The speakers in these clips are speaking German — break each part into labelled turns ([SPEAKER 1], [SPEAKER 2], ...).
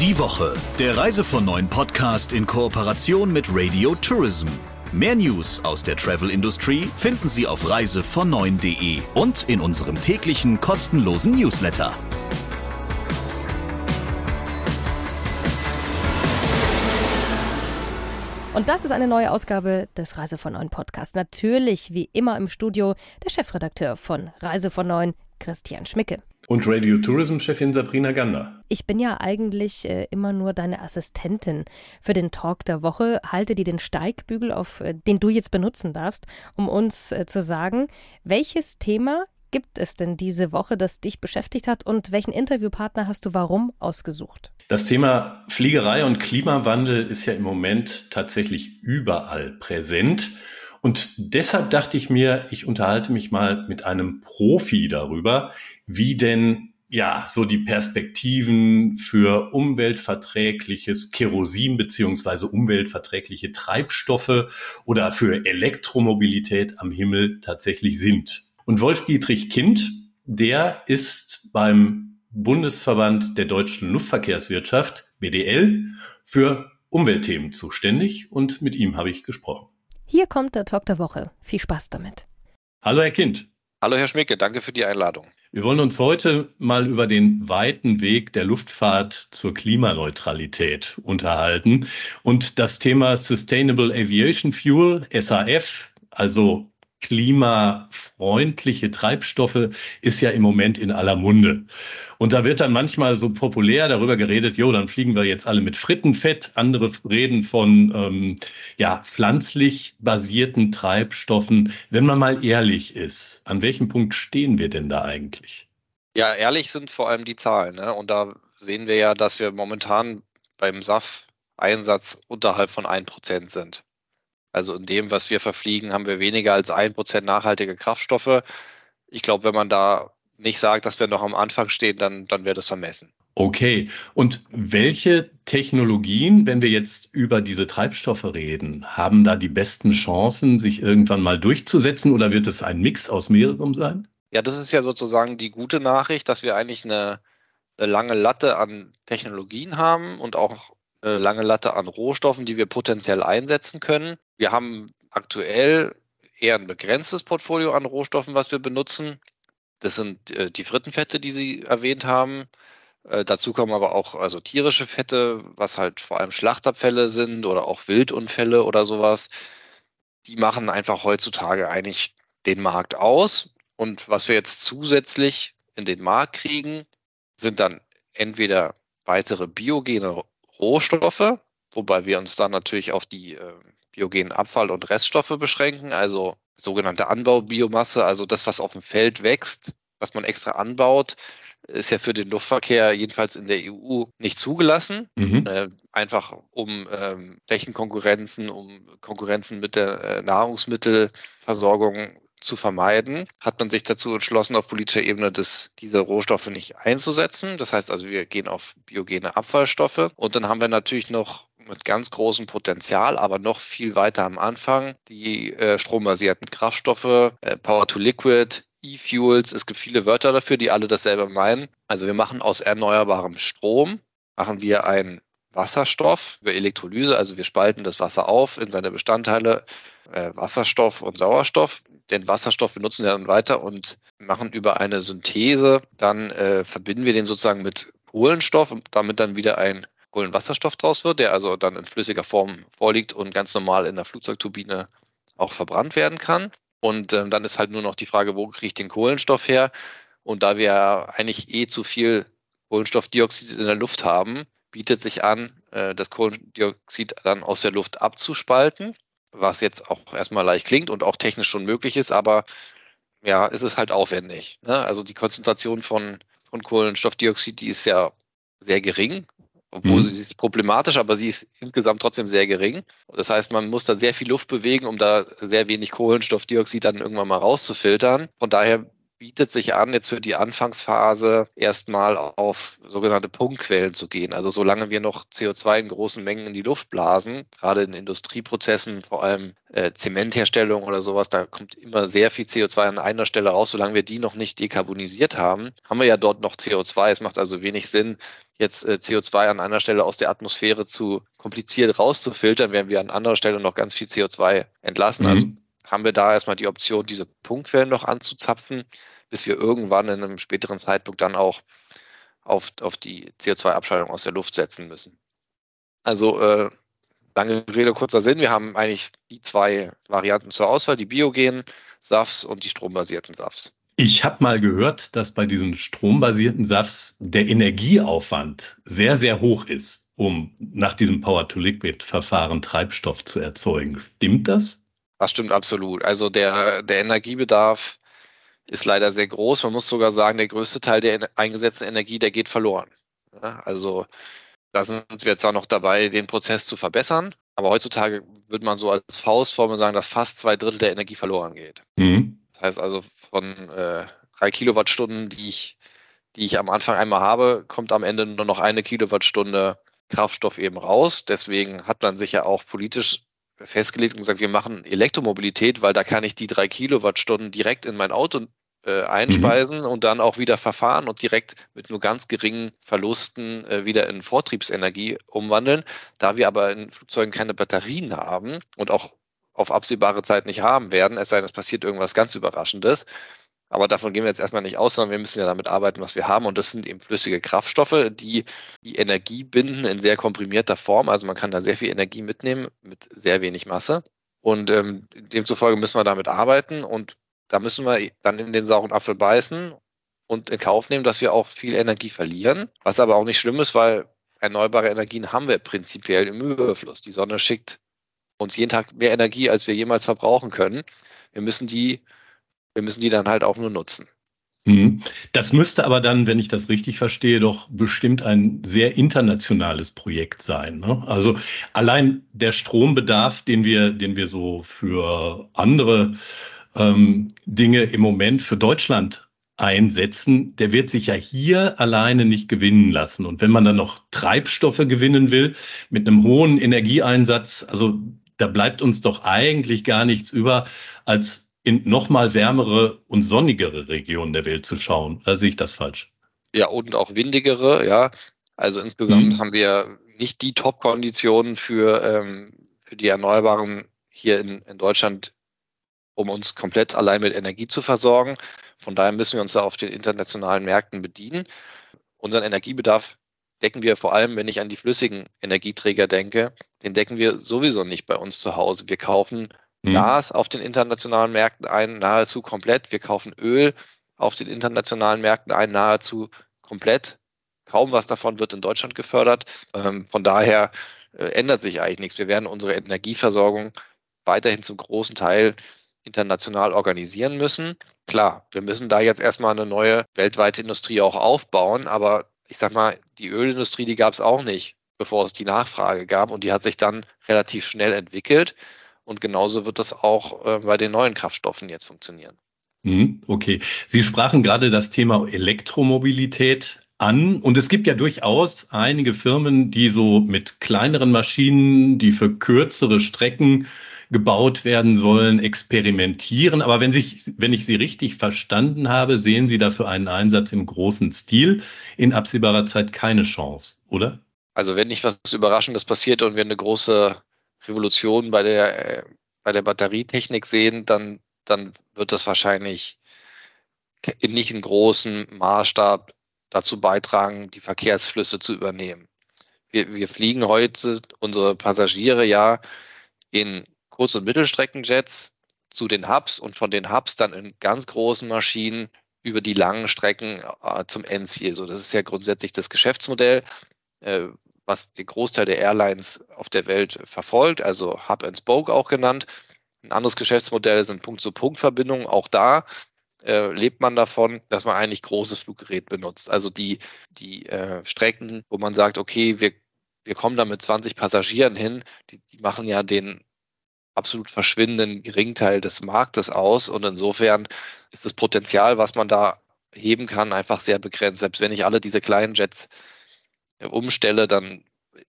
[SPEAKER 1] Die Woche, der Reise von neuen Podcast in Kooperation mit Radio Tourism. Mehr News aus der Travel Industry finden Sie auf reisevon9.de und in unserem täglichen kostenlosen Newsletter.
[SPEAKER 2] Und das ist eine neue Ausgabe des Reise von Neuen Podcast. Natürlich, wie immer im Studio, der Chefredakteur von Reise von Neuen, Christian Schmicke.
[SPEAKER 3] Und Radio Tourism-Chefin Sabrina Gander.
[SPEAKER 2] Ich bin ja eigentlich äh, immer nur deine Assistentin für den Talk der Woche. Halte dir den Steigbügel auf, äh, den du jetzt benutzen darfst, um uns äh, zu sagen, welches Thema gibt es denn diese Woche, das dich beschäftigt hat und welchen Interviewpartner hast du warum ausgesucht?
[SPEAKER 3] Das Thema Fliegerei und Klimawandel ist ja im Moment tatsächlich überall präsent. Und deshalb dachte ich mir, ich unterhalte mich mal mit einem Profi darüber, wie denn ja so die Perspektiven für umweltverträgliches Kerosin beziehungsweise umweltverträgliche Treibstoffe oder für Elektromobilität am Himmel tatsächlich sind. Und Wolf Dietrich Kind, der ist beim Bundesverband der deutschen Luftverkehrswirtschaft, BDL, für Umweltthemen zuständig und mit ihm habe ich gesprochen.
[SPEAKER 2] Hier kommt der Talk der Woche. Viel Spaß damit.
[SPEAKER 3] Hallo, Herr Kind.
[SPEAKER 4] Hallo, Herr Schmicke. Danke für die Einladung.
[SPEAKER 3] Wir wollen uns heute mal über den weiten Weg der Luftfahrt zur Klimaneutralität unterhalten und das Thema Sustainable Aviation Fuel, SAF, also klimafreundliche Treibstoffe ist ja im Moment in aller Munde. Und da wird dann manchmal so populär darüber geredet, jo, dann fliegen wir jetzt alle mit Frittenfett. Andere reden von ähm, ja, pflanzlich basierten Treibstoffen. Wenn man mal ehrlich ist, an welchem Punkt stehen wir denn da eigentlich?
[SPEAKER 4] Ja, ehrlich sind vor allem die Zahlen. Ne? Und da sehen wir ja, dass wir momentan beim SAF-Einsatz unterhalb von 1% sind. Also in dem, was wir verfliegen, haben wir weniger als ein Prozent nachhaltige Kraftstoffe. Ich glaube, wenn man da nicht sagt, dass wir noch am Anfang stehen, dann, dann wäre das vermessen.
[SPEAKER 3] Okay. Und welche Technologien, wenn wir jetzt über diese Treibstoffe reden, haben da die besten Chancen, sich irgendwann mal durchzusetzen oder wird es ein Mix aus mehreren sein?
[SPEAKER 4] Ja, das ist ja sozusagen die gute Nachricht, dass wir eigentlich eine, eine lange Latte an Technologien haben und auch eine lange Latte an Rohstoffen, die wir potenziell einsetzen können. Wir haben aktuell eher ein begrenztes Portfolio an Rohstoffen, was wir benutzen. Das sind äh, die Frittenfette, die Sie erwähnt haben. Äh, dazu kommen aber auch also tierische Fette, was halt vor allem Schlachtabfälle sind oder auch Wildunfälle oder sowas. Die machen einfach heutzutage eigentlich den Markt aus. Und was wir jetzt zusätzlich in den Markt kriegen, sind dann entweder weitere biogene Rohstoffe, wobei wir uns dann natürlich auf die äh, biogenen Abfall- und Reststoffe beschränken, also sogenannte Anbaubiomasse, also das, was auf dem Feld wächst, was man extra anbaut, ist ja für den Luftverkehr jedenfalls in der EU nicht zugelassen. Mhm. Äh, einfach um ähm, Flächenkonkurrenzen, um Konkurrenzen mit der äh, Nahrungsmittelversorgung zu vermeiden, hat man sich dazu entschlossen, auf politischer Ebene das, diese Rohstoffe nicht einzusetzen. Das heißt also, wir gehen auf biogene Abfallstoffe. Und dann haben wir natürlich noch mit ganz großem Potenzial, aber noch viel weiter am Anfang die äh, strombasierten Kraftstoffe, äh, Power to Liquid, E-Fuels. Es gibt viele Wörter dafür, die alle dasselbe meinen. Also wir machen aus erneuerbarem Strom, machen wir einen Wasserstoff über Elektrolyse. Also wir spalten das Wasser auf in seine Bestandteile äh, Wasserstoff und Sauerstoff. Den Wasserstoff benutzen wir dann weiter und machen über eine Synthese, dann äh, verbinden wir den sozusagen mit Kohlenstoff und damit dann wieder ein Kohlenwasserstoff draus wird, der also dann in flüssiger Form vorliegt und ganz normal in der Flugzeugturbine auch verbrannt werden kann. Und ähm, dann ist halt nur noch die Frage, wo kriege ich den Kohlenstoff her? Und da wir eigentlich eh zu viel Kohlenstoffdioxid in der Luft haben, bietet sich an, äh, das Kohlendioxid dann aus der Luft abzuspalten, was jetzt auch erstmal leicht klingt und auch technisch schon möglich ist, aber ja, ist es halt aufwendig. Ne? Also die Konzentration von, von Kohlenstoffdioxid, die ist ja sehr gering, obwohl mhm. sie ist problematisch, aber sie ist insgesamt trotzdem sehr gering. Das heißt, man muss da sehr viel Luft bewegen, um da sehr wenig Kohlenstoffdioxid dann irgendwann mal rauszufiltern. Von daher bietet sich an, jetzt für die Anfangsphase erstmal auf sogenannte Punktquellen zu gehen. Also solange wir noch CO2 in großen Mengen in die Luft blasen, gerade in Industrieprozessen, vor allem äh, Zementherstellung oder sowas, da kommt immer sehr viel CO2 an einer Stelle raus. Solange wir die noch nicht dekarbonisiert haben, haben wir ja dort noch CO2. Es macht also wenig Sinn, jetzt äh, CO2 an einer Stelle aus der Atmosphäre zu kompliziert rauszufiltern, während wir an anderer Stelle noch ganz viel CO2 entlassen. Also mhm. Also haben wir da erstmal die Option, diese Punktquellen noch anzuzapfen, bis wir irgendwann in einem späteren Zeitpunkt dann auch auf, auf die CO2-Abscheidung aus der Luft setzen müssen. Also äh, lange Rede, kurzer Sinn. Wir haben eigentlich die zwei Varianten zur Auswahl, die biogenen SAFs und die strombasierten SAFs.
[SPEAKER 3] Ich habe mal gehört, dass bei diesen strombasierten SAFs der Energieaufwand sehr, sehr hoch ist, um nach diesem Power-to-Liquid-Verfahren Treibstoff zu erzeugen. Stimmt das?
[SPEAKER 4] Das stimmt absolut. Also der, der Energiebedarf ist leider sehr groß. Man muss sogar sagen, der größte Teil der eingesetzten Energie, der geht verloren. Ja, also da sind wir jetzt auch noch dabei, den Prozess zu verbessern. Aber heutzutage würde man so als Faustformel sagen, dass fast zwei Drittel der Energie verloren geht. Mhm. Das heißt also von äh, drei Kilowattstunden, die ich, die ich am Anfang einmal habe, kommt am Ende nur noch eine Kilowattstunde Kraftstoff eben raus. Deswegen hat man sich ja auch politisch festgelegt und gesagt, wir machen Elektromobilität, weil da kann ich die drei Kilowattstunden direkt in mein Auto äh, einspeisen mhm. und dann auch wieder verfahren und direkt mit nur ganz geringen Verlusten äh, wieder in Vortriebsenergie umwandeln. Da wir aber in Flugzeugen keine Batterien haben und auch auf absehbare Zeit nicht haben werden, es sei denn, es passiert irgendwas ganz Überraschendes, aber davon gehen wir jetzt erstmal nicht aus, sondern wir müssen ja damit arbeiten, was wir haben. Und das sind eben flüssige Kraftstoffe, die die Energie binden in sehr komprimierter Form. Also man kann da sehr viel Energie mitnehmen mit sehr wenig Masse. Und ähm, demzufolge müssen wir damit arbeiten. Und da müssen wir dann in den sauren Apfel beißen und in Kauf nehmen, dass wir auch viel Energie verlieren. Was aber auch nicht schlimm ist, weil erneuerbare Energien haben wir prinzipiell im Überfluss. Die Sonne schickt uns jeden Tag mehr Energie, als wir jemals verbrauchen können. Wir müssen die wir müssen die dann halt auch nur nutzen.
[SPEAKER 3] Mhm. Das müsste aber dann, wenn ich das richtig verstehe, doch bestimmt ein sehr internationales Projekt sein. Ne? Also allein der Strombedarf, den wir, den wir so für andere ähm, Dinge im Moment für Deutschland einsetzen, der wird sich ja hier alleine nicht gewinnen lassen. Und wenn man dann noch Treibstoffe gewinnen will mit einem hohen Energieeinsatz, also da bleibt uns doch eigentlich gar nichts über, als in noch mal wärmere und sonnigere Regionen der Welt zu schauen. Da sehe ich das falsch?
[SPEAKER 4] Ja, und auch windigere, ja. Also insgesamt mhm. haben wir nicht die Top-Konditionen für, ähm, für die Erneuerbaren hier in, in Deutschland, um uns komplett allein mit Energie zu versorgen. Von daher müssen wir uns da auf den internationalen Märkten bedienen. Unseren Energiebedarf decken wir vor allem, wenn ich an die flüssigen Energieträger denke, den decken wir sowieso nicht bei uns zu Hause. Wir kaufen mhm. Gas auf den internationalen Märkten ein, nahezu komplett. Wir kaufen Öl auf den internationalen Märkten ein, nahezu komplett. Kaum was davon wird in Deutschland gefördert. Ähm, von daher äh, ändert sich eigentlich nichts. Wir werden unsere Energieversorgung weiterhin zum großen Teil international organisieren müssen. Klar, wir müssen da jetzt erstmal eine neue weltweite Industrie auch aufbauen, aber ich sag mal, die Ölindustrie, die gab es auch nicht, bevor es die Nachfrage gab und die hat sich dann relativ schnell entwickelt. Und genauso wird das auch äh, bei den neuen Kraftstoffen jetzt funktionieren.
[SPEAKER 3] Mhm, okay. Sie sprachen gerade das Thema Elektromobilität an. Und es gibt ja durchaus einige Firmen, die so mit kleineren Maschinen, die für kürzere Strecken gebaut werden sollen, experimentieren. Aber wenn, sich, wenn ich Sie richtig verstanden habe, sehen Sie dafür einen Einsatz im großen Stil in absehbarer Zeit keine Chance, oder?
[SPEAKER 4] Also wenn nicht was Überraschendes passiert und wir eine große Revolution bei der, äh, bei der Batterietechnik sehen, dann, dann wird das wahrscheinlich in nicht in großem Maßstab dazu beitragen, die Verkehrsflüsse zu übernehmen. Wir, wir fliegen heute unsere Passagiere ja in Kurz- und Mittelstreckenjets zu den Hubs und von den Hubs dann in ganz großen Maschinen über die langen Strecken äh, zum Endziel. So, das ist ja grundsätzlich das Geschäftsmodell. Äh, was den Großteil der Airlines auf der Welt verfolgt, also Hub and Spoke auch genannt. Ein anderes Geschäftsmodell sind Punkt-zu-Punkt-Verbindungen. Auch da äh, lebt man davon, dass man eigentlich großes Fluggerät benutzt. Also die, die äh, Strecken, wo man sagt, okay, wir, wir kommen da mit 20 Passagieren hin, die, die machen ja den absolut verschwindenden geringen Teil des Marktes aus. Und insofern ist das Potenzial, was man da heben kann, einfach sehr begrenzt. Selbst wenn ich alle diese kleinen Jets äh, umstelle, dann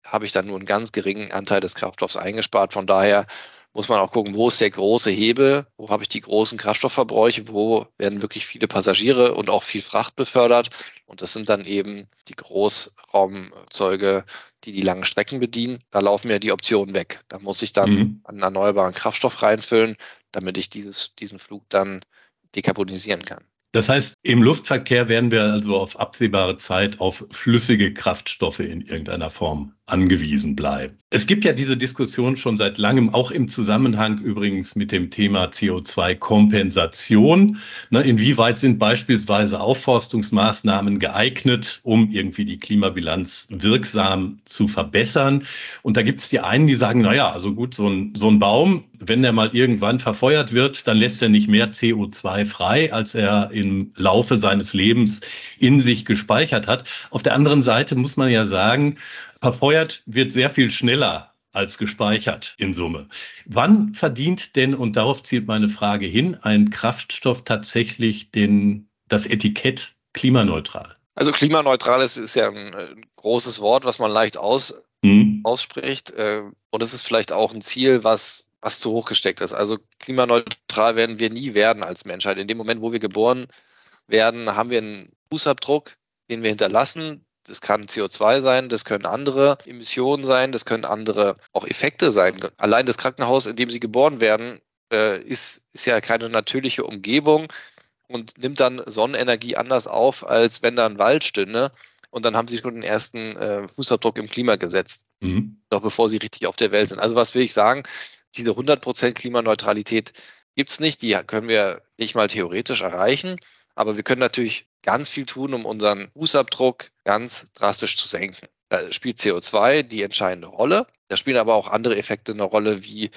[SPEAKER 4] habe ich dann nur einen ganz geringen Anteil des Kraftstoffs eingespart. Von daher muss man auch gucken, wo ist der große Hebel, wo habe ich die großen Kraftstoffverbräuche, wo werden wirklich viele Passagiere und auch viel Fracht befördert. Und das sind dann eben die Großraumzeuge, die die langen Strecken bedienen. Da laufen mir die Optionen weg. Da muss ich dann mhm. einen erneuerbaren Kraftstoff reinfüllen, damit ich dieses, diesen Flug dann dekarbonisieren kann.
[SPEAKER 3] Das heißt, im Luftverkehr werden wir also auf absehbare Zeit auf flüssige Kraftstoffe in irgendeiner Form angewiesen bleiben. Es gibt ja diese Diskussion schon seit langem, auch im Zusammenhang übrigens mit dem Thema CO2-Kompensation. Ne, inwieweit sind beispielsweise Aufforstungsmaßnahmen geeignet, um irgendwie die Klimabilanz wirksam zu verbessern? Und da gibt es die einen, die sagen, naja, also gut, so ein, so ein Baum, wenn der mal irgendwann verfeuert wird, dann lässt er nicht mehr CO2 frei, als er im Laufe seines Lebens in sich gespeichert hat. Auf der anderen Seite muss man ja sagen, verfeuert wird sehr viel schneller als gespeichert in Summe. Wann verdient denn, und darauf zielt meine Frage hin, ein Kraftstoff tatsächlich den, das Etikett klimaneutral?
[SPEAKER 4] Also klimaneutral ist, ist ja ein, ein großes Wort, was man leicht aus, mhm. ausspricht. Äh, und es ist vielleicht auch ein Ziel, was, was zu hoch gesteckt ist. Also klimaneutral werden wir nie werden als Menschheit. In dem Moment, wo wir geboren werden, haben wir einen Fußabdruck, den wir hinterlassen, das kann CO2 sein, das können andere Emissionen sein, das können andere auch Effekte sein. Allein das Krankenhaus, in dem sie geboren werden, äh, ist, ist ja keine natürliche Umgebung und nimmt dann Sonnenenergie anders auf, als wenn da ein Wald stünde. Und dann haben sie schon den ersten äh, Fußabdruck im Klima gesetzt, mhm. noch bevor sie richtig auf der Welt sind. Also was will ich sagen? Diese 100% Klimaneutralität gibt es nicht. Die können wir nicht mal theoretisch erreichen. Aber wir können natürlich ganz viel tun, um unseren Fußabdruck ganz drastisch zu senken. Da spielt CO2 die entscheidende Rolle. Da spielen aber auch andere Effekte eine Rolle, wie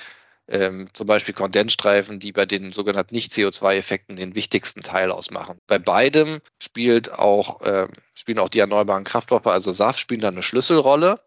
[SPEAKER 4] ähm, zum Beispiel Kondensstreifen, die bei den sogenannten Nicht-CO2-Effekten den wichtigsten Teil ausmachen. Bei beidem spielt auch, äh, spielen auch die erneuerbaren Kraftstoffe, also SAF, spielen da eine Schlüsselrolle,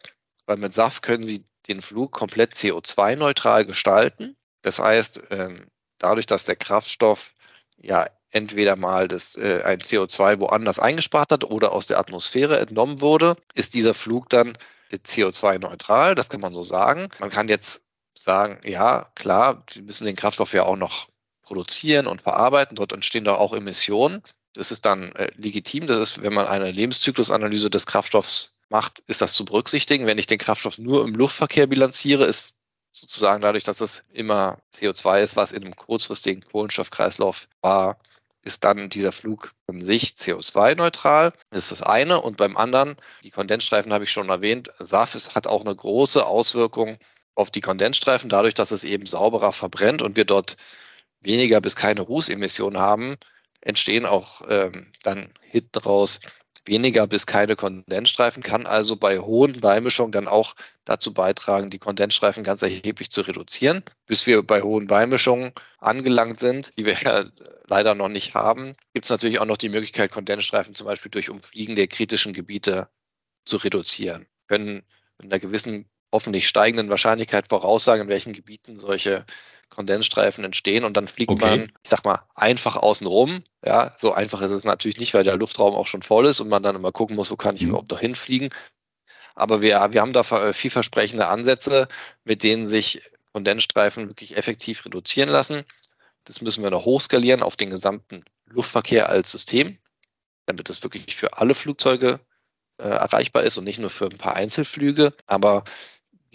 [SPEAKER 4] weil mit SAF können sie den Flug komplett CO2-neutral gestalten. Das heißt, ähm, dadurch, dass der Kraftstoff ja entweder mal das, äh, ein CO2 woanders eingespart hat oder aus der Atmosphäre entnommen wurde, ist dieser Flug dann CO2-neutral. Das kann man so sagen. Man kann jetzt sagen, ja, klar, wir müssen den Kraftstoff ja auch noch produzieren und verarbeiten. Dort entstehen doch auch Emissionen. Das ist dann äh, legitim. Das ist, wenn man eine Lebenszyklusanalyse des Kraftstoffs macht, ist das zu berücksichtigen. Wenn ich den Kraftstoff nur im Luftverkehr bilanziere, ist sozusagen dadurch, dass es immer CO2 ist, was in einem kurzfristigen Kohlenstoffkreislauf war, ist dann dieser Flug an sich CO2-neutral. Das ist das eine. Und beim anderen, die Kondensstreifen habe ich schon erwähnt, SAF hat auch eine große Auswirkung auf die Kondensstreifen, dadurch, dass es eben sauberer verbrennt und wir dort weniger bis keine Rußemissionen haben, entstehen auch ähm, dann hinten raus weniger bis keine Kondensstreifen, kann also bei hohen Beimischungen dann auch dazu beitragen, die Kondensstreifen ganz erheblich zu reduzieren. Bis wir bei hohen Beimischungen angelangt sind, die wir ja leider noch nicht haben, gibt es natürlich auch noch die Möglichkeit, Kondensstreifen zum Beispiel durch Umfliegen der kritischen Gebiete zu reduzieren. Wir können mit einer gewissen, hoffentlich steigenden Wahrscheinlichkeit voraussagen, in welchen Gebieten solche Kondensstreifen entstehen und dann fliegt okay. man, ich sag mal, einfach außen rum. Ja, so einfach ist es natürlich nicht, weil der Luftraum auch schon voll ist und man dann immer gucken muss, wo kann ich mhm. überhaupt noch hinfliegen. Aber wir, wir haben da vielversprechende Ansätze, mit denen sich Kondensstreifen wirklich effektiv reduzieren lassen. Das müssen wir noch hochskalieren auf den gesamten Luftverkehr als System, damit es wirklich für alle Flugzeuge äh, erreichbar ist und nicht nur für ein paar Einzelflüge. Aber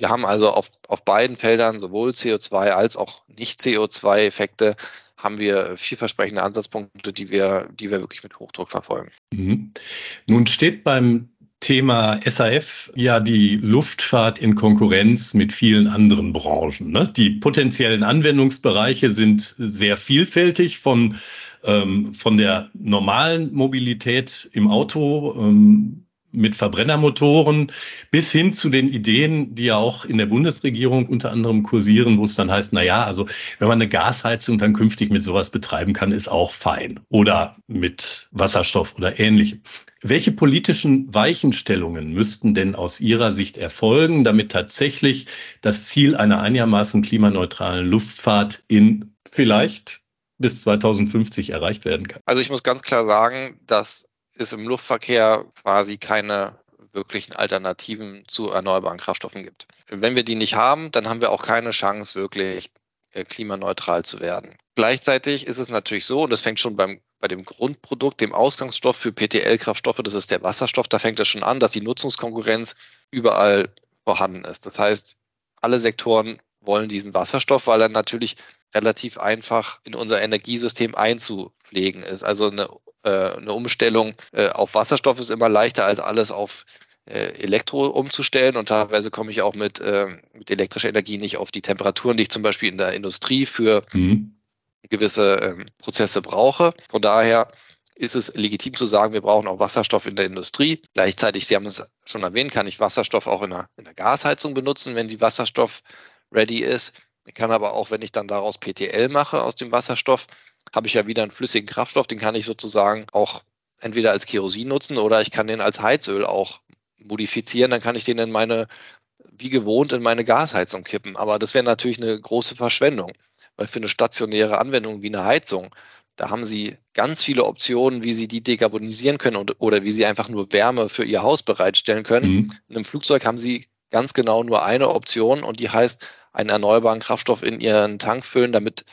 [SPEAKER 4] wir haben also auf, auf beiden Feldern sowohl CO2 als auch Nicht-CO2-Effekte haben wir vielversprechende Ansatzpunkte, die wir, die wir wirklich mit Hochdruck verfolgen.
[SPEAKER 3] Mhm. Nun steht beim Thema SAF ja die Luftfahrt in Konkurrenz mit vielen anderen Branchen. Ne? Die potenziellen Anwendungsbereiche sind sehr vielfältig von, ähm, von der normalen Mobilität im Auto ähm, mit Verbrennermotoren bis hin zu den Ideen, die ja auch in der Bundesregierung unter anderem kursieren, wo es dann heißt, na ja, also wenn man eine Gasheizung dann künftig mit sowas betreiben kann, ist auch fein. Oder mit Wasserstoff oder ähnlichem. Welche politischen Weichenstellungen müssten denn aus Ihrer Sicht erfolgen, damit tatsächlich das Ziel einer einigermaßen klimaneutralen Luftfahrt in vielleicht bis 2050 erreicht werden kann?
[SPEAKER 4] Also ich muss ganz klar sagen, dass es im Luftverkehr quasi keine wirklichen Alternativen zu erneuerbaren Kraftstoffen gibt. Wenn wir die nicht haben, dann haben wir auch keine Chance, wirklich äh, klimaneutral zu werden. Gleichzeitig ist es natürlich so, und das fängt schon beim, bei dem Grundprodukt, dem Ausgangsstoff für PTL-Kraftstoffe, das ist der Wasserstoff, da fängt es schon an, dass die Nutzungskonkurrenz überall vorhanden ist. Das heißt, alle Sektoren wollen diesen Wasserstoff, weil er natürlich relativ einfach in unser Energiesystem einzupflegen ist. Also eine eine Umstellung äh, auf Wasserstoff ist immer leichter als alles auf äh, Elektro umzustellen und teilweise komme ich auch mit, mit elektrischer Energie nicht auf die Temperaturen, die ich zum Beispiel in der Industrie für mhm. gewisse ähm, Prozesse brauche. Von daher ist es legitim zu sagen, wir brauchen auch Wasserstoff in der Industrie. Gleichzeitig, Sie haben es schon erwähnt, kann ich Wasserstoff auch in der, in der Gasheizung benutzen, wenn die Wasserstoff ready ist. Ich kann aber auch, wenn ich dann daraus PTL mache aus dem Wasserstoff, habe ich ja wieder einen flüssigen Kraftstoff, den kann ich sozusagen auch entweder als Kerosin nutzen oder ich kann den als Heizöl auch modifizieren, dann kann ich den in meine, wie gewohnt, in meine Gasheizung kippen. Aber das wäre natürlich eine große Verschwendung, weil für eine stationäre Anwendung wie eine Heizung, da haben Sie ganz viele Optionen, wie Sie die dekarbonisieren können und, oder wie Sie einfach nur Wärme für Ihr Haus bereitstellen können. Mhm. In einem Flugzeug haben Sie ganz genau nur eine Option und die heißt, einen erneuerbaren Kraftstoff in Ihren Tank füllen, damit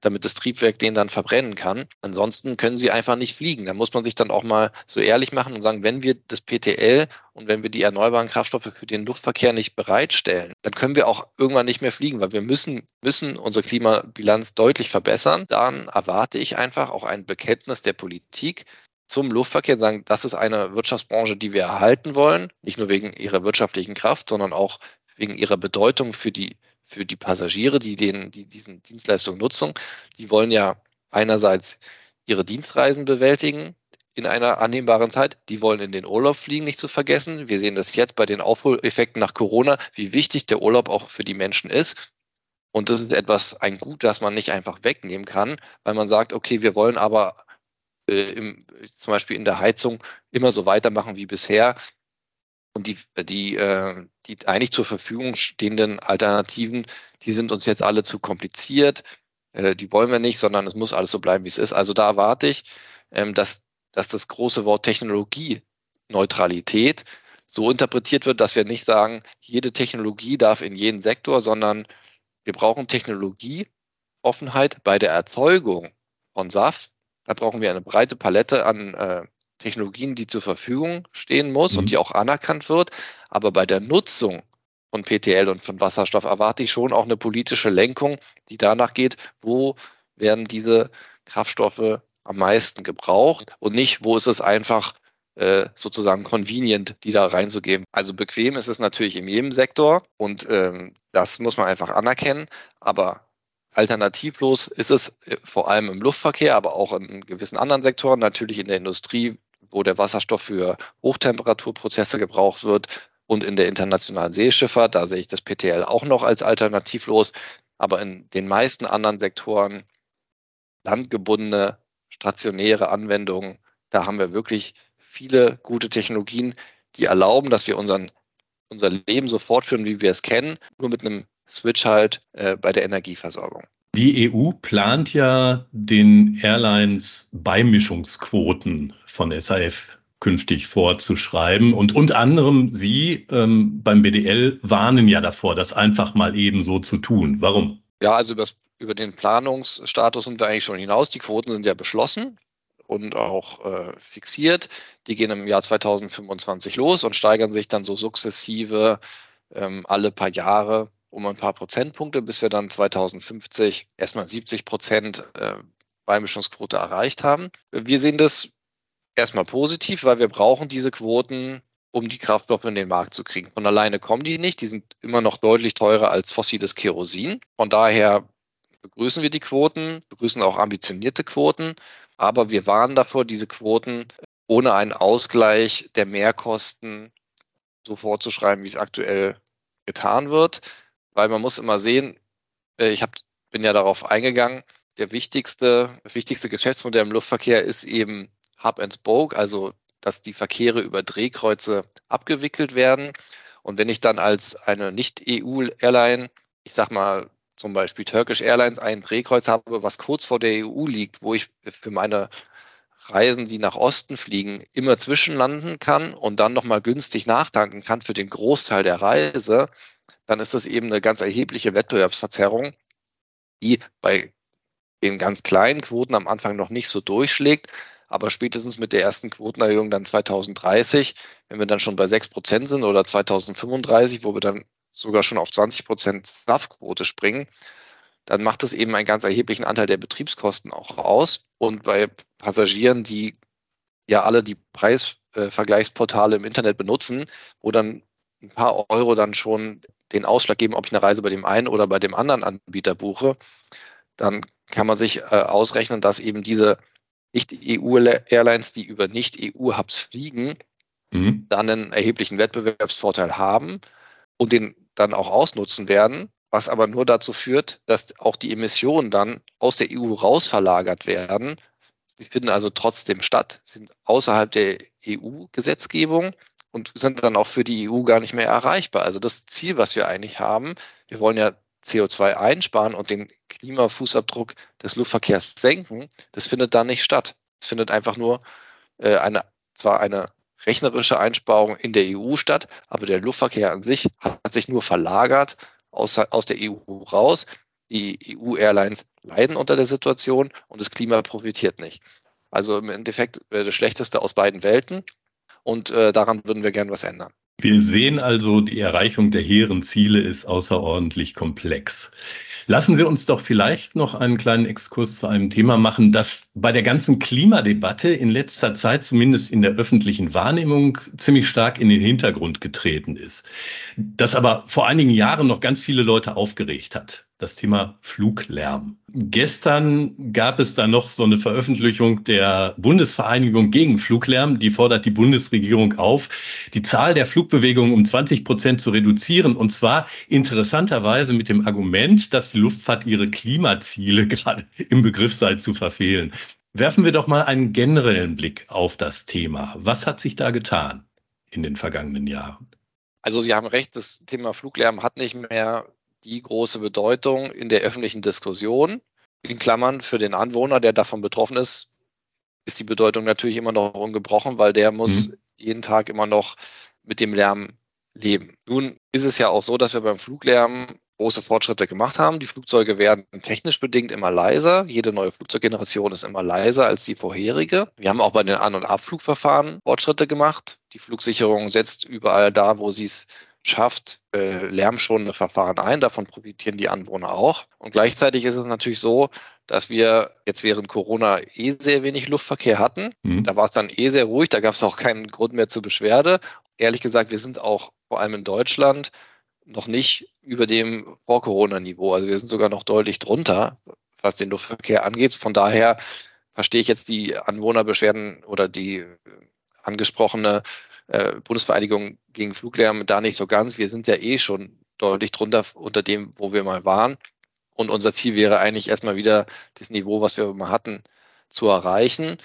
[SPEAKER 4] damit das Triebwerk den dann verbrennen kann. Ansonsten können sie einfach nicht fliegen. Da muss man sich dann auch mal so ehrlich machen und sagen, wenn wir das PTL und wenn wir die erneuerbaren Kraftstoffe für den Luftverkehr nicht bereitstellen, dann können wir auch irgendwann nicht mehr fliegen, weil wir müssen, müssen unsere Klimabilanz deutlich verbessern. Dann erwarte ich einfach auch ein Bekenntnis der Politik, zum Luftverkehr sagen, das ist eine Wirtschaftsbranche, die wir erhalten wollen, nicht nur wegen ihrer wirtschaftlichen Kraft, sondern auch wegen ihrer Bedeutung für die für die Passagiere, die, den, die diesen Dienstleistungen nutzen. Die wollen ja einerseits ihre Dienstreisen bewältigen in einer annehmbaren Zeit. Die wollen in den Urlaub fliegen, nicht zu vergessen. Wir sehen das jetzt bei den Aufholeffekten nach Corona, wie wichtig der Urlaub auch für die Menschen ist. Und das ist etwas, ein Gut, das man nicht einfach wegnehmen kann, weil man sagt, okay, wir wollen aber äh, im, zum Beispiel in der Heizung immer so weitermachen wie bisher. Und die, die, äh, die eigentlich zur Verfügung stehenden Alternativen, die sind uns jetzt alle zu kompliziert. Äh, die wollen wir nicht, sondern es muss alles so bleiben, wie es ist. Also da erwarte ich, ähm, dass, dass das große Wort Technologieneutralität so interpretiert wird, dass wir nicht sagen, jede Technologie darf in jeden Sektor, sondern wir brauchen Technologieoffenheit bei der Erzeugung von SAF. Da brauchen wir eine breite Palette an äh, Technologien, die zur Verfügung stehen muss mhm. und die auch anerkannt wird. Aber bei der Nutzung von PTL und von Wasserstoff erwarte ich schon auch eine politische Lenkung, die danach geht, wo werden diese Kraftstoffe am meisten gebraucht und nicht, wo ist es einfach äh, sozusagen convenient, die da reinzugeben. Also bequem ist es natürlich in jedem Sektor und ähm, das muss man einfach anerkennen, aber alternativlos ist es äh, vor allem im Luftverkehr, aber auch in gewissen anderen Sektoren, natürlich in der Industrie, wo der Wasserstoff für Hochtemperaturprozesse gebraucht wird und in der internationalen Seeschifffahrt. Da sehe ich das PTL auch noch als alternativlos. Aber in den meisten anderen Sektoren, landgebundene, stationäre Anwendungen, da haben wir wirklich viele gute Technologien, die erlauben, dass wir unseren, unser Leben so fortführen, wie wir es kennen, nur mit einem Switch halt äh, bei der Energieversorgung.
[SPEAKER 3] Die EU plant ja den Airlines Beimischungsquoten von SAF künftig vorzuschreiben. Und unter anderem Sie ähm, beim BDL warnen ja davor, das einfach mal eben so zu tun. Warum?
[SPEAKER 4] Ja, also übers, über den Planungsstatus sind wir eigentlich schon hinaus. Die Quoten sind ja beschlossen und auch äh, fixiert. Die gehen im Jahr 2025 los und steigern sich dann so sukzessive ähm, alle paar Jahre um ein paar Prozentpunkte, bis wir dann 2050 erstmal 70 Prozent äh, Beimischungsquote erreicht haben. Wir sehen das erstmal positiv, weil wir brauchen diese Quoten, um die Kraftstoffe in den Markt zu kriegen. Von alleine kommen die nicht. Die sind immer noch deutlich teurer als fossiles Kerosin. Von daher begrüßen wir die Quoten, begrüßen auch ambitionierte Quoten. Aber wir warnen davor, diese Quoten ohne einen Ausgleich der Mehrkosten so vorzuschreiben, wie es aktuell getan wird. Weil man muss immer sehen, äh, ich hab, bin ja darauf eingegangen, der wichtigste, das wichtigste Geschäftsmodell im Luftverkehr ist eben Hub and Spoke, also dass die Verkehre über Drehkreuze abgewickelt werden. Und wenn ich dann als eine Nicht-EU-Airline, ich sag mal zum Beispiel Turkish Airlines, ein Drehkreuz habe, was kurz vor der EU liegt, wo ich für meine Reisen, die nach Osten fliegen, immer zwischenlanden kann und dann nochmal günstig nachtanken kann für den Großteil der Reise, dann ist das eben eine ganz erhebliche Wettbewerbsverzerrung, die bei den ganz kleinen Quoten am Anfang noch nicht so durchschlägt, aber spätestens mit der ersten Quotenerhöhung dann 2030, wenn wir dann schon bei 6 Prozent sind oder 2035, wo wir dann sogar schon auf 20 Prozent SNAF-Quote springen, dann macht es eben einen ganz erheblichen Anteil der Betriebskosten auch aus. Und bei Passagieren, die ja alle die Preisvergleichsportale im Internet benutzen, wo dann ein paar Euro dann schon den Ausschlag geben, ob ich eine Reise bei dem einen oder bei dem anderen Anbieter buche, dann kann man sich äh, ausrechnen, dass eben diese nicht-EU-Airlines, die über Nicht-EU-Hubs fliegen, mhm. dann einen erheblichen Wettbewerbsvorteil haben und den dann auch ausnutzen werden, was aber nur dazu führt, dass auch die Emissionen dann aus der EU rausverlagert werden. Sie finden also trotzdem statt, sind außerhalb der EU-Gesetzgebung und sind dann auch für die EU gar nicht mehr erreichbar. Also das Ziel, was wir eigentlich haben, wir wollen ja CO2 einsparen und den Klimafußabdruck des Luftverkehrs senken, das findet da nicht statt. Es findet einfach nur äh, eine, zwar eine rechnerische Einsparung in der EU statt, aber der Luftverkehr an sich hat sich nur verlagert aus, aus der EU raus. Die EU-Airlines leiden unter der Situation und das Klima profitiert nicht. Also im Endeffekt äh, das Schlechteste aus beiden Welten und äh, daran würden wir gern was ändern.
[SPEAKER 3] Wir sehen also, die Erreichung der hehren Ziele ist außerordentlich komplex. Lassen Sie uns doch vielleicht noch einen kleinen Exkurs zu einem Thema machen, das bei der ganzen Klimadebatte in letzter Zeit zumindest in der öffentlichen Wahrnehmung ziemlich stark in den Hintergrund getreten ist. Das aber vor einigen Jahren noch ganz viele Leute aufgeregt hat das Thema Fluglärm. Gestern gab es da noch so eine Veröffentlichung der Bundesvereinigung gegen Fluglärm. Die fordert die Bundesregierung auf, die Zahl der Flugbewegungen um 20 Prozent zu reduzieren. Und zwar interessanterweise mit dem Argument, dass die Luftfahrt ihre Klimaziele gerade im Begriff sei zu verfehlen. Werfen wir doch mal einen generellen Blick auf das Thema. Was hat sich da getan in den vergangenen Jahren?
[SPEAKER 4] Also Sie haben recht, das Thema Fluglärm hat nicht mehr die große Bedeutung in der öffentlichen Diskussion. In Klammern für den Anwohner, der davon betroffen ist, ist die Bedeutung natürlich immer noch ungebrochen, weil der muss mhm. jeden Tag immer noch mit dem Lärm leben. Nun ist es ja auch so, dass wir beim Fluglärm große Fortschritte gemacht haben. Die Flugzeuge werden technisch bedingt immer leiser. Jede neue Flugzeuggeneration ist immer leiser als die vorherige. Wir haben auch bei den An- und Abflugverfahren Fortschritte gemacht. Die Flugsicherung setzt überall da, wo sie es schafft äh, lärmschonende Verfahren ein. Davon profitieren die Anwohner auch. Und gleichzeitig ist es natürlich so, dass wir jetzt während Corona eh sehr wenig Luftverkehr hatten. Mhm. Da war es dann eh sehr ruhig, da gab es auch keinen Grund mehr zur Beschwerde. Ehrlich gesagt, wir sind auch vor allem in Deutschland noch nicht über dem Vor-Corona-Niveau. Also wir sind sogar noch deutlich drunter, was den Luftverkehr angeht. Von daher verstehe ich jetzt die Anwohnerbeschwerden oder die angesprochene äh, Bundesvereinigung gegen Fluglärm da nicht so ganz. Wir sind ja eh schon deutlich drunter unter dem, wo wir mal waren. Und unser Ziel wäre eigentlich erstmal wieder das Niveau, was wir mal hatten, zu erreichen.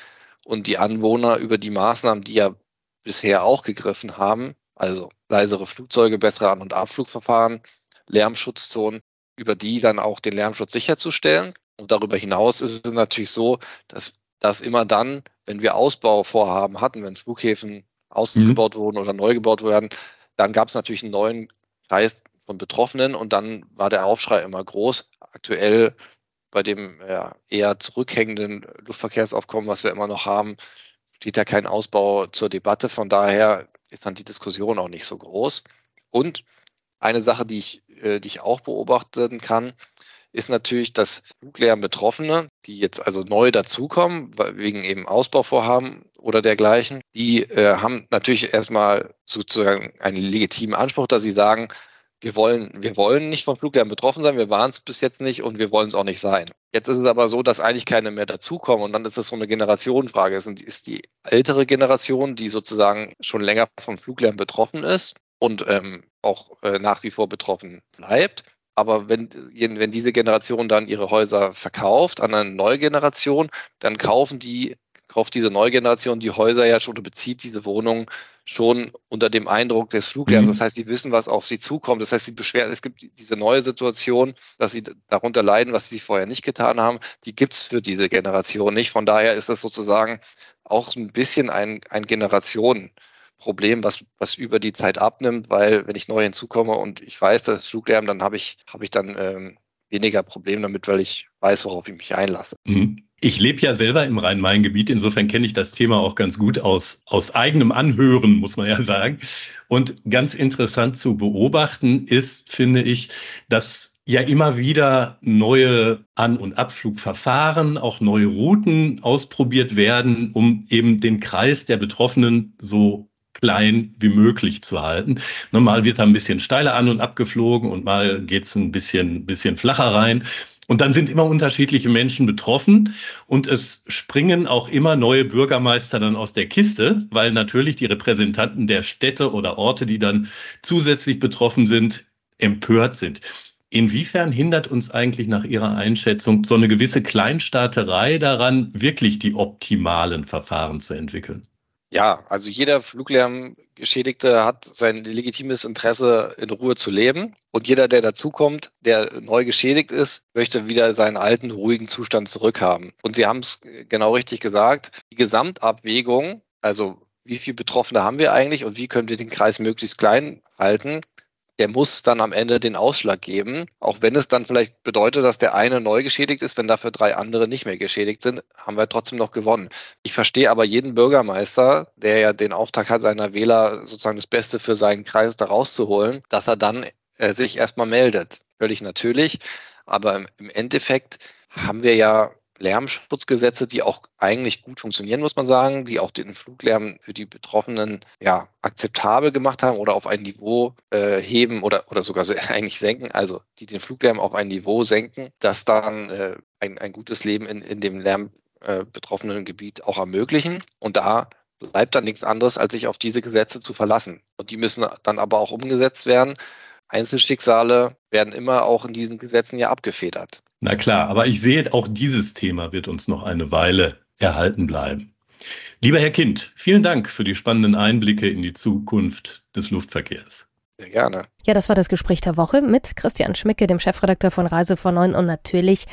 [SPEAKER 4] Und die Anwohner über die Maßnahmen, die ja bisher auch gegriffen haben, also leisere Flugzeuge, bessere An- und Abflugverfahren, Lärmschutzzonen, über die dann auch den Lärmschutz sicherzustellen. Und darüber hinaus ist es natürlich so, dass das immer dann, wenn wir Ausbauvorhaben hatten, wenn Flughäfen ausgebaut mhm. wurden oder neu gebaut werden, dann gab es natürlich einen neuen Kreis von Betroffenen und dann war der Aufschrei immer groß. Aktuell bei dem ja, eher zurückhängenden Luftverkehrsaufkommen, was wir immer noch haben, steht ja kein Ausbau zur Debatte. Von daher ist dann die Diskussion auch nicht so groß. Und eine Sache, die ich, äh, die ich auch beobachten kann, ist natürlich, dass Fluglärm-Betroffene, die jetzt also neu dazukommen, wegen eben Ausbauvorhaben oder dergleichen, die äh, haben natürlich erstmal sozusagen einen legitimen Anspruch, dass sie sagen, wir wollen, wir wollen nicht von Fluglärm betroffen sein, wir waren es bis jetzt nicht und wir wollen es auch nicht sein. Jetzt ist es aber so, dass eigentlich keine mehr dazukommen und dann ist es so eine Generationenfrage. Es ist die ältere Generation, die sozusagen schon länger vom Fluglärm betroffen ist und ähm, auch äh, nach wie vor betroffen bleibt. Aber wenn, wenn diese Generation dann ihre Häuser verkauft an eine neue Generation, dann kaufen die, kauft diese neue Generation die Häuser ja schon oder bezieht diese Wohnung schon unter dem Eindruck des Fluglärms. Mhm. Das heißt, sie wissen, was auf sie zukommt. Das heißt, sie beschweren, es gibt diese neue Situation, dass sie darunter leiden, was sie vorher nicht getan haben. Die gibt es für diese Generation nicht. Von daher ist das sozusagen auch ein bisschen ein, ein Generationenproblem, was, was über die Zeit abnimmt, weil wenn ich neu hinzukomme und ich weiß, das ist Fluglärm, dann habe ich, habe ich dann ähm, weniger Problem damit, weil ich weiß, worauf ich mich einlasse.
[SPEAKER 3] Mhm. Ich lebe ja selber im Rhein-Main-Gebiet, insofern kenne ich das Thema auch ganz gut aus, aus eigenem Anhören, muss man ja sagen. Und ganz interessant zu beobachten ist, finde ich, dass ja immer wieder neue An- und Abflugverfahren, auch neue Routen ausprobiert werden, um eben den Kreis der Betroffenen so klein wie möglich zu halten. Normal wird da ein bisschen steiler an und abgeflogen und mal geht's ein bisschen, bisschen flacher rein. Und dann sind immer unterschiedliche Menschen betroffen und es springen auch immer neue Bürgermeister dann aus der Kiste, weil natürlich die Repräsentanten der Städte oder Orte, die dann zusätzlich betroffen sind, empört sind. Inwiefern hindert uns eigentlich nach Ihrer Einschätzung so eine gewisse Kleinstaaterei daran, wirklich die optimalen Verfahren zu entwickeln?
[SPEAKER 4] Ja, also jeder Fluglärmgeschädigte hat sein legitimes Interesse, in Ruhe zu leben. Und jeder, der dazukommt, der neu geschädigt ist, möchte wieder seinen alten, ruhigen Zustand zurückhaben. Und Sie haben es genau richtig gesagt, die Gesamtabwägung, also wie viele Betroffene haben wir eigentlich und wie können wir den Kreis möglichst klein halten, der muss dann am Ende den Ausschlag geben. Auch wenn es dann vielleicht bedeutet, dass der eine neu geschädigt ist, wenn dafür drei andere nicht mehr geschädigt sind, haben wir trotzdem noch gewonnen. Ich verstehe aber jeden Bürgermeister, der ja den Auftrag hat, seiner Wähler sozusagen das Beste für seinen Kreis da rauszuholen, dass er dann äh, sich erstmal meldet. Völlig natürlich. Aber im, im Endeffekt haben wir ja Lärmschutzgesetze, die auch eigentlich gut funktionieren, muss man sagen, die auch den Fluglärm für die Betroffenen ja akzeptabel gemacht haben oder auf ein Niveau äh, heben oder, oder sogar eigentlich senken, also die den Fluglärm auf ein Niveau senken, das dann äh, ein, ein gutes Leben in, in dem lärmbetroffenen äh, Gebiet auch ermöglichen. Und da bleibt dann nichts anderes, als sich auf diese Gesetze zu verlassen. Und die müssen dann aber auch umgesetzt werden. Einzelschicksale werden immer auch in diesen Gesetzen ja abgefedert.
[SPEAKER 3] Na klar, aber ich sehe, auch dieses Thema wird uns noch eine Weile erhalten bleiben. Lieber Herr Kind, vielen Dank für die spannenden Einblicke in die Zukunft des Luftverkehrs.
[SPEAKER 4] Sehr gerne.
[SPEAKER 2] Ja, das war das Gespräch der Woche mit Christian Schmicke, dem Chefredakteur von Reise von Neun. Und natürlich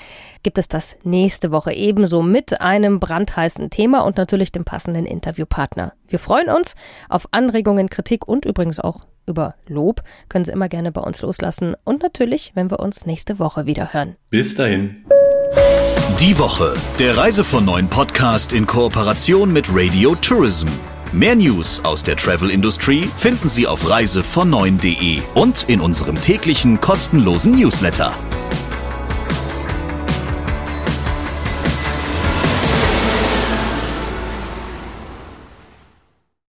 [SPEAKER 2] gibt es das nächste Woche ebenso mit einem brandheißen Thema und natürlich dem passenden Interviewpartner. Wir freuen uns auf Anregungen, Kritik und übrigens auch über Lob. Können Sie immer gerne bei uns loslassen. Und natürlich, wenn wir uns nächste Woche wieder hören.
[SPEAKER 3] Bis dahin.
[SPEAKER 1] Die Woche, der Reise von Neun Podcast in Kooperation mit Radio Tourism. Mehr News aus der Travel Industry finden Sie auf reisevon9.de und in unserem täglichen kostenlosen Newsletter.